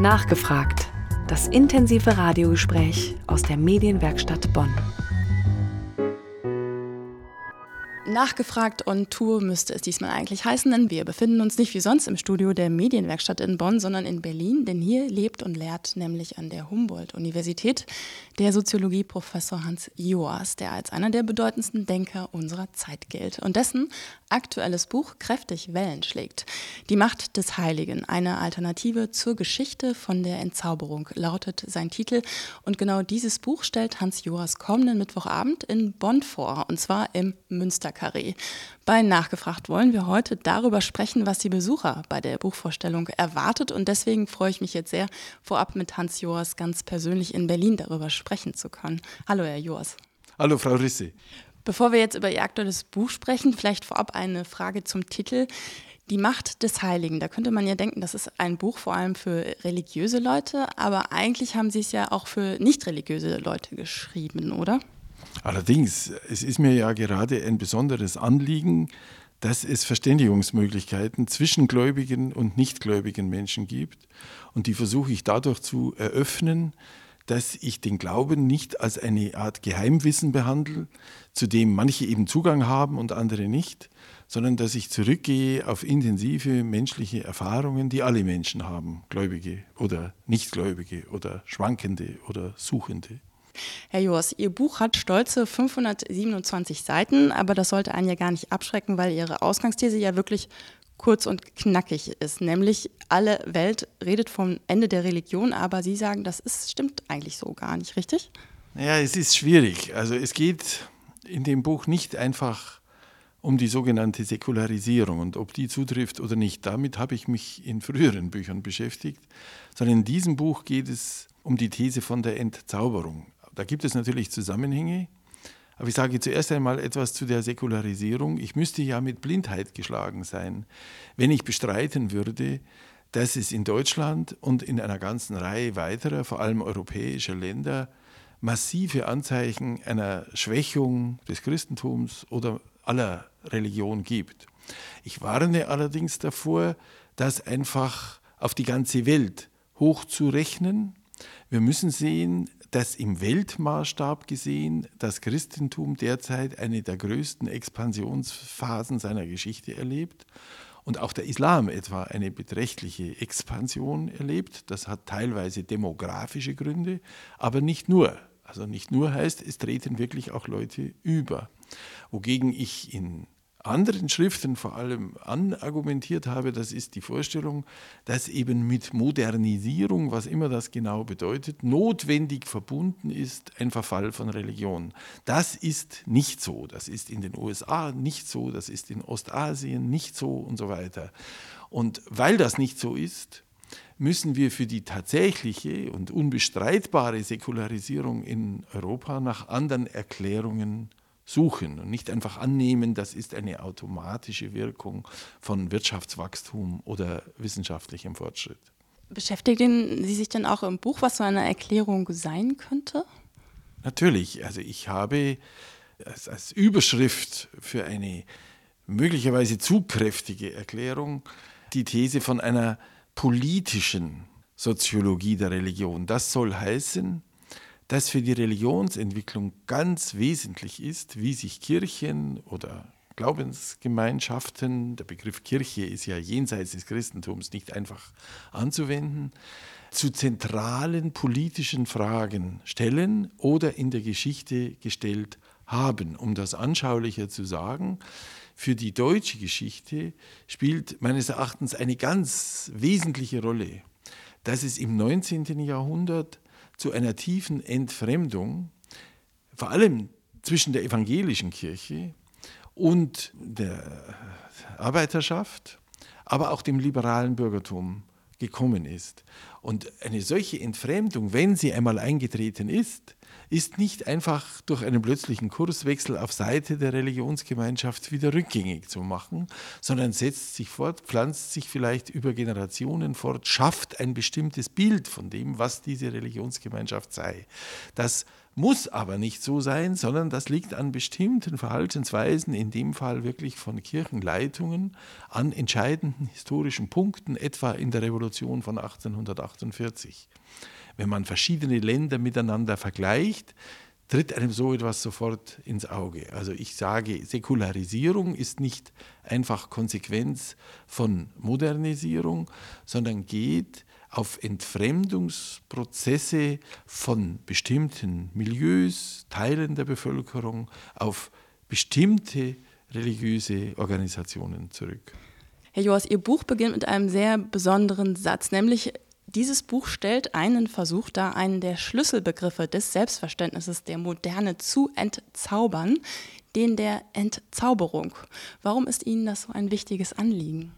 Nachgefragt. Das intensive Radiogespräch aus der Medienwerkstatt Bonn. Nachgefragt on Tour müsste es diesmal eigentlich heißen, denn wir befinden uns nicht wie sonst im Studio der Medienwerkstatt in Bonn, sondern in Berlin, denn hier lebt und lehrt nämlich an der Humboldt-Universität der Soziologieprofessor Hans Joas, der als einer der bedeutendsten Denker unserer Zeit gilt und dessen aktuelles Buch kräftig Wellen schlägt. Die Macht des Heiligen, eine Alternative zur Geschichte von der Entzauberung, lautet sein Titel. Und genau dieses Buch stellt Hans Joas kommenden Mittwochabend in Bonn vor, und zwar im Münsterkarree. Bei Nachgefragt wollen wir heute darüber sprechen, was die Besucher bei der Buchvorstellung erwartet. Und deswegen freue ich mich jetzt sehr, vorab mit Hans Joas ganz persönlich in Berlin darüber sprechen zu können. Hallo, Herr Joas. Hallo, Frau Risse. Bevor wir jetzt über Ihr aktuelles Buch sprechen, vielleicht vorab eine Frage zum Titel. Die Macht des Heiligen. Da könnte man ja denken, das ist ein Buch vor allem für religiöse Leute, aber eigentlich haben Sie es ja auch für nicht religiöse Leute geschrieben, oder? Allerdings, es ist mir ja gerade ein besonderes Anliegen, dass es Verständigungsmöglichkeiten zwischen gläubigen und nichtgläubigen Menschen gibt. Und die versuche ich dadurch zu eröffnen, dass ich den Glauben nicht als eine Art Geheimwissen behandle, zu dem manche eben Zugang haben und andere nicht, sondern dass ich zurückgehe auf intensive menschliche Erfahrungen, die alle Menschen haben, Gläubige oder Nichtgläubige oder Schwankende oder Suchende. Herr Joas, Ihr Buch hat stolze 527 Seiten, aber das sollte einen ja gar nicht abschrecken, weil Ihre Ausgangsthese ja wirklich kurz und knackig ist. Nämlich alle Welt redet vom Ende der Religion, aber Sie sagen, das ist, stimmt eigentlich so gar nicht, richtig? Ja, es ist schwierig. Also es geht in dem Buch nicht einfach um die sogenannte Säkularisierung und ob die zutrifft oder nicht. Damit habe ich mich in früheren Büchern beschäftigt, sondern in diesem Buch geht es um die These von der Entzauberung. Da gibt es natürlich Zusammenhänge, aber ich sage zuerst einmal etwas zu der Säkularisierung. Ich müsste ja mit Blindheit geschlagen sein, wenn ich bestreiten würde, dass es in Deutschland und in einer ganzen Reihe weiterer, vor allem europäischer Länder, massive Anzeichen einer Schwächung des Christentums oder aller Religion gibt. Ich warne allerdings davor, das einfach auf die ganze Welt hochzurechnen. Wir müssen sehen, dass im Weltmaßstab gesehen das Christentum derzeit eine der größten Expansionsphasen seiner Geschichte erlebt und auch der Islam etwa eine beträchtliche Expansion erlebt. Das hat teilweise demografische Gründe, aber nicht nur. Also nicht nur heißt, es treten wirklich auch Leute über. Wogegen ich in anderen Schriften vor allem anargumentiert habe, das ist die Vorstellung, dass eben mit Modernisierung, was immer das genau bedeutet, notwendig verbunden ist ein Verfall von Religion. Das ist nicht so. Das ist in den USA nicht so, das ist in Ostasien nicht so und so weiter. Und weil das nicht so ist, müssen wir für die tatsächliche und unbestreitbare Säkularisierung in Europa nach anderen Erklärungen suchen und nicht einfach annehmen, das ist eine automatische Wirkung von Wirtschaftswachstum oder wissenschaftlichem Fortschritt. Beschäftigen Sie sich denn auch im Buch, was so eine Erklärung sein könnte? Natürlich. Also ich habe als, als Überschrift für eine möglicherweise zu kräftige Erklärung die These von einer politischen Soziologie der Religion. Das soll heißen, dass für die Religionsentwicklung ganz wesentlich ist, wie sich Kirchen oder Glaubensgemeinschaften, der Begriff Kirche ist ja jenseits des Christentums nicht einfach anzuwenden, zu zentralen politischen Fragen stellen oder in der Geschichte gestellt haben. Um das anschaulicher zu sagen, für die deutsche Geschichte spielt meines Erachtens eine ganz wesentliche Rolle, dass es im 19. Jahrhundert zu einer tiefen Entfremdung, vor allem zwischen der evangelischen Kirche und der Arbeiterschaft, aber auch dem liberalen Bürgertum gekommen ist. Und eine solche Entfremdung, wenn sie einmal eingetreten ist, ist nicht einfach durch einen plötzlichen Kurswechsel auf Seite der Religionsgemeinschaft wieder rückgängig zu machen, sondern setzt sich fort, pflanzt sich vielleicht über Generationen fort, schafft ein bestimmtes Bild von dem, was diese Religionsgemeinschaft sei. Das muss aber nicht so sein, sondern das liegt an bestimmten Verhaltensweisen, in dem Fall wirklich von Kirchenleitungen, an entscheidenden historischen Punkten, etwa in der Revolution von 1848. Wenn man verschiedene Länder miteinander vergleicht, tritt einem so etwas sofort ins Auge. Also ich sage, Säkularisierung ist nicht einfach Konsequenz von Modernisierung, sondern geht auf Entfremdungsprozesse von bestimmten Milieus, Teilen der Bevölkerung, auf bestimmte religiöse Organisationen zurück. Herr Joas, Ihr Buch beginnt mit einem sehr besonderen Satz, nämlich dieses Buch stellt einen Versuch dar, einen der Schlüsselbegriffe des Selbstverständnisses der Moderne zu entzaubern, den der Entzauberung. Warum ist Ihnen das so ein wichtiges Anliegen?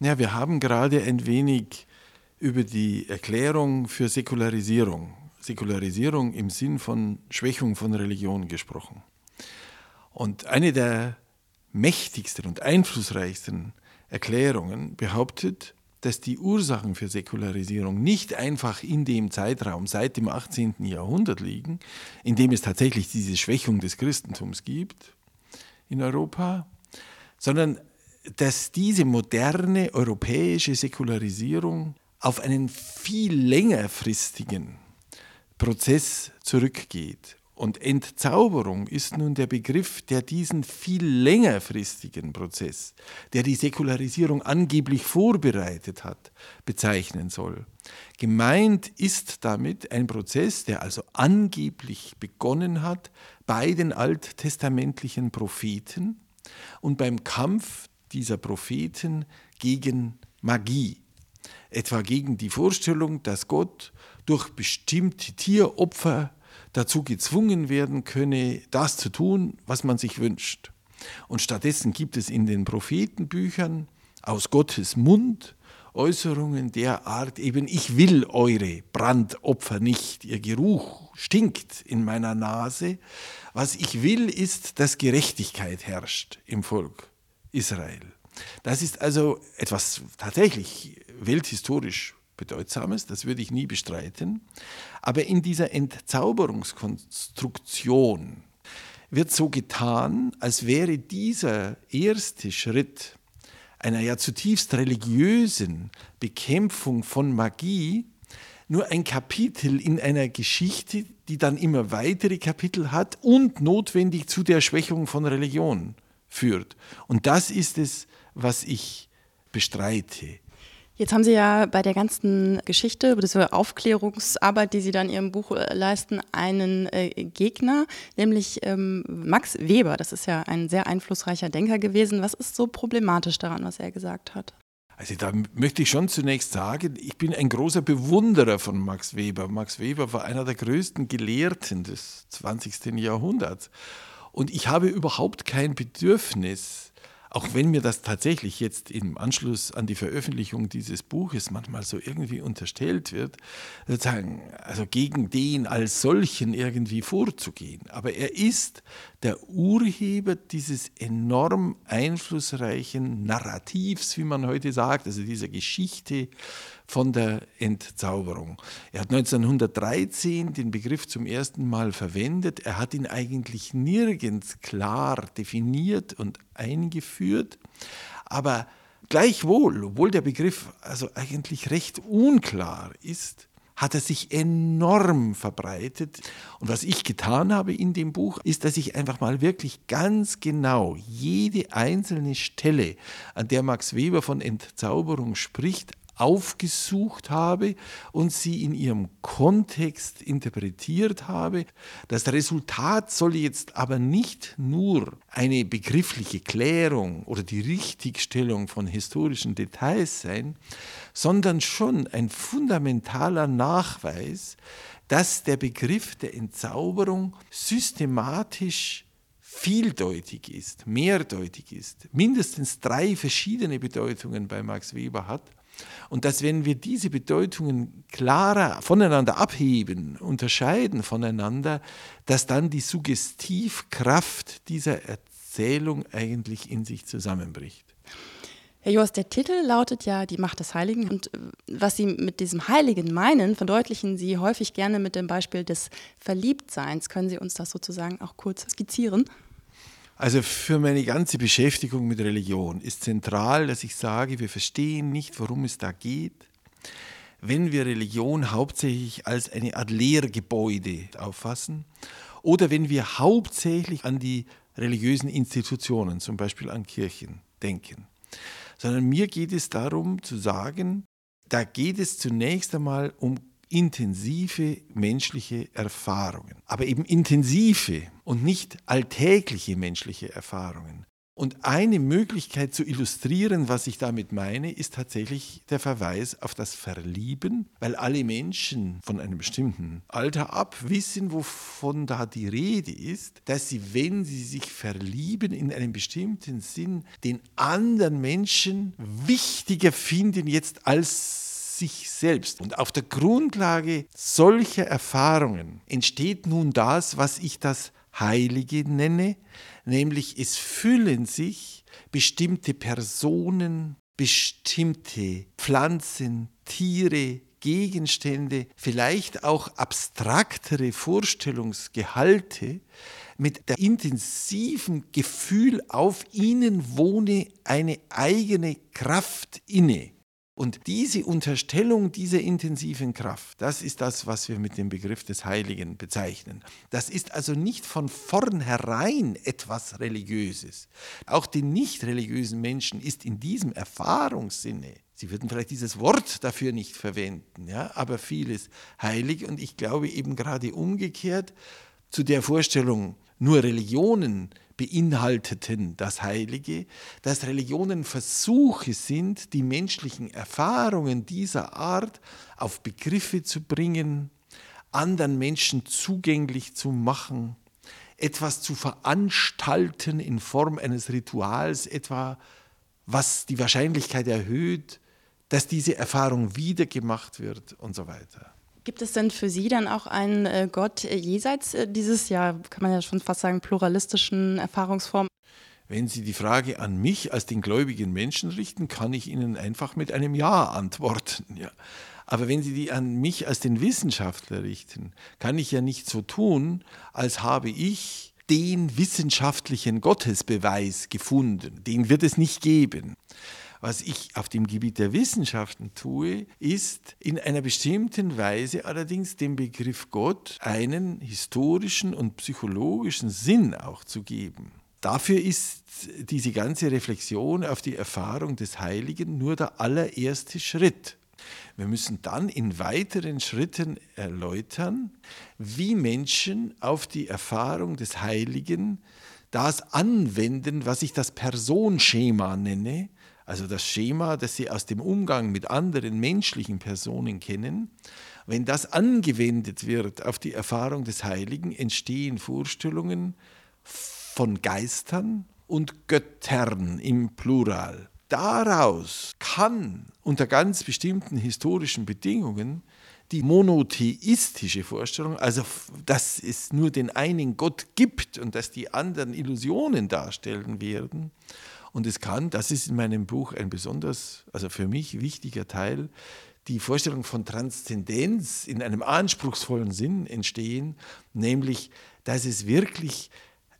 Ja, wir haben gerade ein wenig über die Erklärung für Säkularisierung, Säkularisierung im Sinn von Schwächung von Religion gesprochen. Und eine der mächtigsten und einflussreichsten Erklärungen behauptet, dass die Ursachen für Säkularisierung nicht einfach in dem Zeitraum seit dem 18. Jahrhundert liegen, in dem es tatsächlich diese Schwächung des Christentums gibt in Europa, sondern dass diese moderne europäische Säkularisierung auf einen viel längerfristigen Prozess zurückgeht und Entzauberung ist nun der Begriff, der diesen viel längerfristigen Prozess, der die Säkularisierung angeblich vorbereitet hat, bezeichnen soll. Gemeint ist damit ein Prozess, der also angeblich begonnen hat bei den alttestamentlichen Propheten und beim Kampf dieser Propheten gegen Magie, etwa gegen die Vorstellung, dass Gott durch bestimmte Tieropfer dazu gezwungen werden könne, das zu tun, was man sich wünscht. Und stattdessen gibt es in den Prophetenbüchern aus Gottes Mund Äußerungen der Art, eben ich will eure Brandopfer nicht, ihr Geruch stinkt in meiner Nase. Was ich will, ist, dass Gerechtigkeit herrscht im Volk Israel. Das ist also etwas tatsächlich welthistorisch Bedeutsames, das würde ich nie bestreiten. Aber in dieser Entzauberungskonstruktion wird so getan, als wäre dieser erste Schritt einer ja zutiefst religiösen Bekämpfung von Magie nur ein Kapitel in einer Geschichte, die dann immer weitere Kapitel hat und notwendig zu der Schwächung von Religion führt. Und das ist es, was ich bestreite. Jetzt haben Sie ja bei der ganzen Geschichte, über diese Aufklärungsarbeit, die Sie dann in Ihrem Buch äh, leisten, einen äh, Gegner, nämlich ähm, Max Weber. Das ist ja ein sehr einflussreicher Denker gewesen. Was ist so problematisch daran, was er gesagt hat? Also da möchte ich schon zunächst sagen, ich bin ein großer Bewunderer von Max Weber. Max Weber war einer der größten Gelehrten des 20. Jahrhunderts. Und ich habe überhaupt kein Bedürfnis, auch wenn mir das tatsächlich jetzt im Anschluss an die Veröffentlichung dieses Buches manchmal so irgendwie unterstellt wird, sozusagen, also gegen den als solchen irgendwie vorzugehen. Aber er ist der Urheber dieses enorm einflussreichen Narrativs, wie man heute sagt, also dieser Geschichte von der Entzauberung. Er hat 1913 den Begriff zum ersten Mal verwendet. Er hat ihn eigentlich nirgends klar definiert und eingeführt, aber gleichwohl, obwohl der Begriff also eigentlich recht unklar ist, hat er sich enorm verbreitet. Und was ich getan habe in dem Buch, ist, dass ich einfach mal wirklich ganz genau jede einzelne Stelle, an der Max Weber von Entzauberung spricht, aufgesucht habe und sie in ihrem Kontext interpretiert habe. Das Resultat soll jetzt aber nicht nur eine begriffliche Klärung oder die Richtigstellung von historischen Details sein, sondern schon ein fundamentaler Nachweis, dass der Begriff der Entzauberung systematisch vieldeutig ist, mehrdeutig ist, mindestens drei verschiedene Bedeutungen bei Max Weber hat und dass wenn wir diese Bedeutungen klarer voneinander abheben, unterscheiden voneinander, dass dann die Suggestivkraft dieser Erzählung eigentlich in sich zusammenbricht. Herr Joas, der Titel lautet ja Die Macht des Heiligen. Und äh, was Sie mit diesem Heiligen meinen, verdeutlichen Sie häufig gerne mit dem Beispiel des Verliebtseins. Können Sie uns das sozusagen auch kurz skizzieren? Also für meine ganze Beschäftigung mit Religion ist zentral, dass ich sage, wir verstehen nicht, worum es da geht, wenn wir Religion hauptsächlich als eine Art Lehrgebäude auffassen oder wenn wir hauptsächlich an die religiösen Institutionen, zum Beispiel an Kirchen, denken. Sondern mir geht es darum zu sagen, da geht es zunächst einmal um intensive menschliche Erfahrungen, aber eben intensive und nicht alltägliche menschliche Erfahrungen. Und eine Möglichkeit zu illustrieren, was ich damit meine, ist tatsächlich der Verweis auf das Verlieben, weil alle Menschen von einem bestimmten Alter ab wissen, wovon da die Rede ist, dass sie, wenn sie sich verlieben, in einem bestimmten Sinn den anderen Menschen wichtiger finden jetzt als sich selbst. Und auf der Grundlage solcher Erfahrungen entsteht nun das, was ich das Heilige nenne, nämlich es füllen sich bestimmte Personen, bestimmte Pflanzen, Tiere, Gegenstände, vielleicht auch abstraktere Vorstellungsgehalte mit der intensiven Gefühl, auf ihnen wohne eine eigene Kraft inne. Und diese Unterstellung dieser intensiven Kraft, das ist das, was wir mit dem Begriff des Heiligen bezeichnen. Das ist also nicht von vornherein etwas Religiöses. Auch den nicht religiösen Menschen ist in diesem Erfahrungssinne, Sie würden vielleicht dieses Wort dafür nicht verwenden, ja, aber vieles heilig. Und ich glaube eben gerade umgekehrt zu der Vorstellung, nur Religionen beinhalteten das Heilige, dass Religionen Versuche sind, die menschlichen Erfahrungen dieser Art auf Begriffe zu bringen, anderen Menschen zugänglich zu machen, etwas zu veranstalten in Form eines Rituals, etwa was die Wahrscheinlichkeit erhöht, dass diese Erfahrung wiedergemacht wird und so weiter. Gibt es denn für Sie dann auch einen äh, Gott äh, jenseits äh, dieses, ja, kann man ja schon fast sagen, pluralistischen Erfahrungsform? Wenn Sie die Frage an mich als den gläubigen Menschen richten, kann ich Ihnen einfach mit einem Ja antworten. Ja. Aber wenn Sie die an mich als den Wissenschaftler richten, kann ich ja nicht so tun, als habe ich den wissenschaftlichen Gottesbeweis gefunden. Den wird es nicht geben. Was ich auf dem Gebiet der Wissenschaften tue, ist in einer bestimmten Weise allerdings dem Begriff Gott einen historischen und psychologischen Sinn auch zu geben. Dafür ist diese ganze Reflexion auf die Erfahrung des Heiligen nur der allererste Schritt. Wir müssen dann in weiteren Schritten erläutern, wie Menschen auf die Erfahrung des Heiligen das anwenden, was ich das Personenschema nenne, also das Schema, das Sie aus dem Umgang mit anderen menschlichen Personen kennen, wenn das angewendet wird auf die Erfahrung des Heiligen, entstehen Vorstellungen von Geistern und Göttern im Plural. Daraus kann unter ganz bestimmten historischen Bedingungen die monotheistische Vorstellung, also dass es nur den einen Gott gibt und dass die anderen Illusionen darstellen werden, und es kann, das ist in meinem Buch ein besonders, also für mich wichtiger Teil, die Vorstellung von Transzendenz in einem anspruchsvollen Sinn entstehen, nämlich, dass es wirklich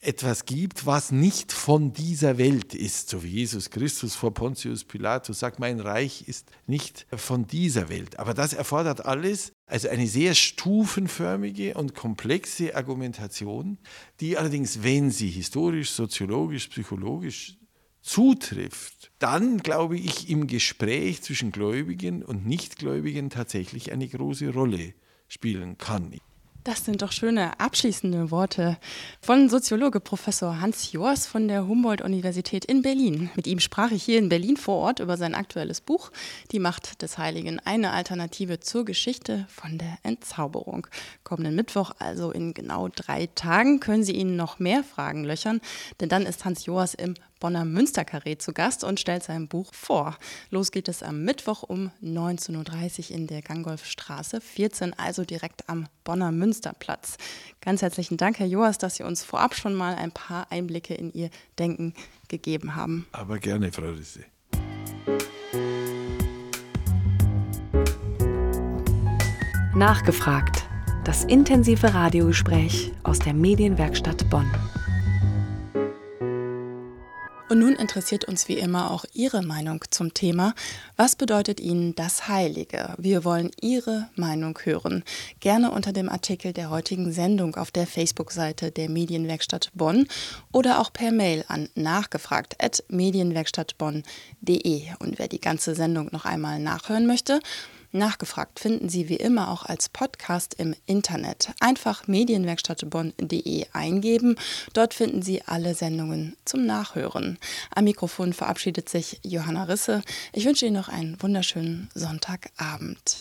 etwas gibt, was nicht von dieser Welt ist, so wie Jesus Christus vor Pontius Pilatus sagt, mein Reich ist nicht von dieser Welt. Aber das erfordert alles, also eine sehr stufenförmige und komplexe Argumentation, die allerdings, wenn sie historisch, soziologisch, psychologisch zutrifft, dann glaube ich im Gespräch zwischen Gläubigen und Nichtgläubigen tatsächlich eine große Rolle spielen kann. Das sind doch schöne abschließende Worte von Soziologe Professor Hans Jors von der Humboldt-Universität in Berlin. Mit ihm sprach ich hier in Berlin vor Ort über sein aktuelles Buch Die Macht des Heiligen, eine Alternative zur Geschichte von der Entzauberung. Kommenden Mittwoch, also in genau drei Tagen, können Sie ihn noch mehr Fragen löchern, denn dann ist Hans Jors im Bonner Münsterkarree zu Gast und stellt sein Buch vor. Los geht es am Mittwoch um 19.30 Uhr in der Gangolfstraße 14, also direkt am Bonner Münsterplatz. Ganz herzlichen Dank, Herr Joas, dass Sie uns vorab schon mal ein paar Einblicke in Ihr Denken gegeben haben. Aber gerne, Frau Risse. Nachgefragt. Das intensive Radiogespräch aus der Medienwerkstatt Bonn. Und nun interessiert uns wie immer auch Ihre Meinung zum Thema. Was bedeutet Ihnen das Heilige? Wir wollen Ihre Meinung hören. Gerne unter dem Artikel der heutigen Sendung auf der Facebook-Seite der Medienwerkstatt Bonn oder auch per Mail an nachgefragt.medienwerkstattbonn.de. Und wer die ganze Sendung noch einmal nachhören möchte, Nachgefragt finden Sie wie immer auch als Podcast im Internet. Einfach medienwerkstattbonn.de eingeben. Dort finden Sie alle Sendungen zum Nachhören. Am Mikrofon verabschiedet sich Johanna Risse. Ich wünsche Ihnen noch einen wunderschönen Sonntagabend.